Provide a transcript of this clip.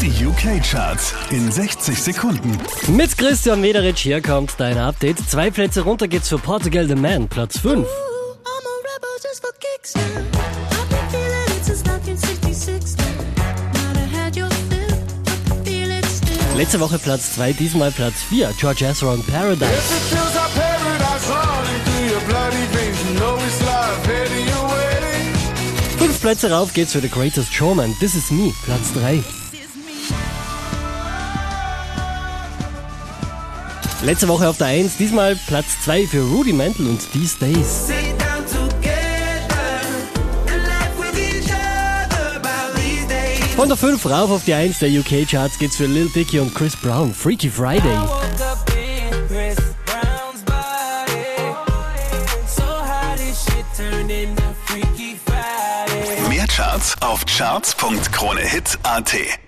Die UK-Charts in 60 Sekunden. Mit Christian Mederitsch hier kommt dein Update. Zwei Plätze runter geht's für Portugal The Man, Platz 5. I'm a rebel just for kicks now. I've been feeling it since 1966 now. Might have had your fill, but feel it still. Letzte Woche Platz 2, diesmal Platz 4, George Ezra und Paradise. Fünf Plätze rauf geht's für The Greatest Showman, This Is Me, Platz 3. Letzte Woche auf der 1, diesmal Platz 2 für Rudimental und These Days. sit down together and laugh with each other about these days. Von der 5 rauf auf die 1 der UK-Charts geht's für Lil Dicky und Chris Brown, Freaky Friday. Mehr Charts auf charts.kronehit.at.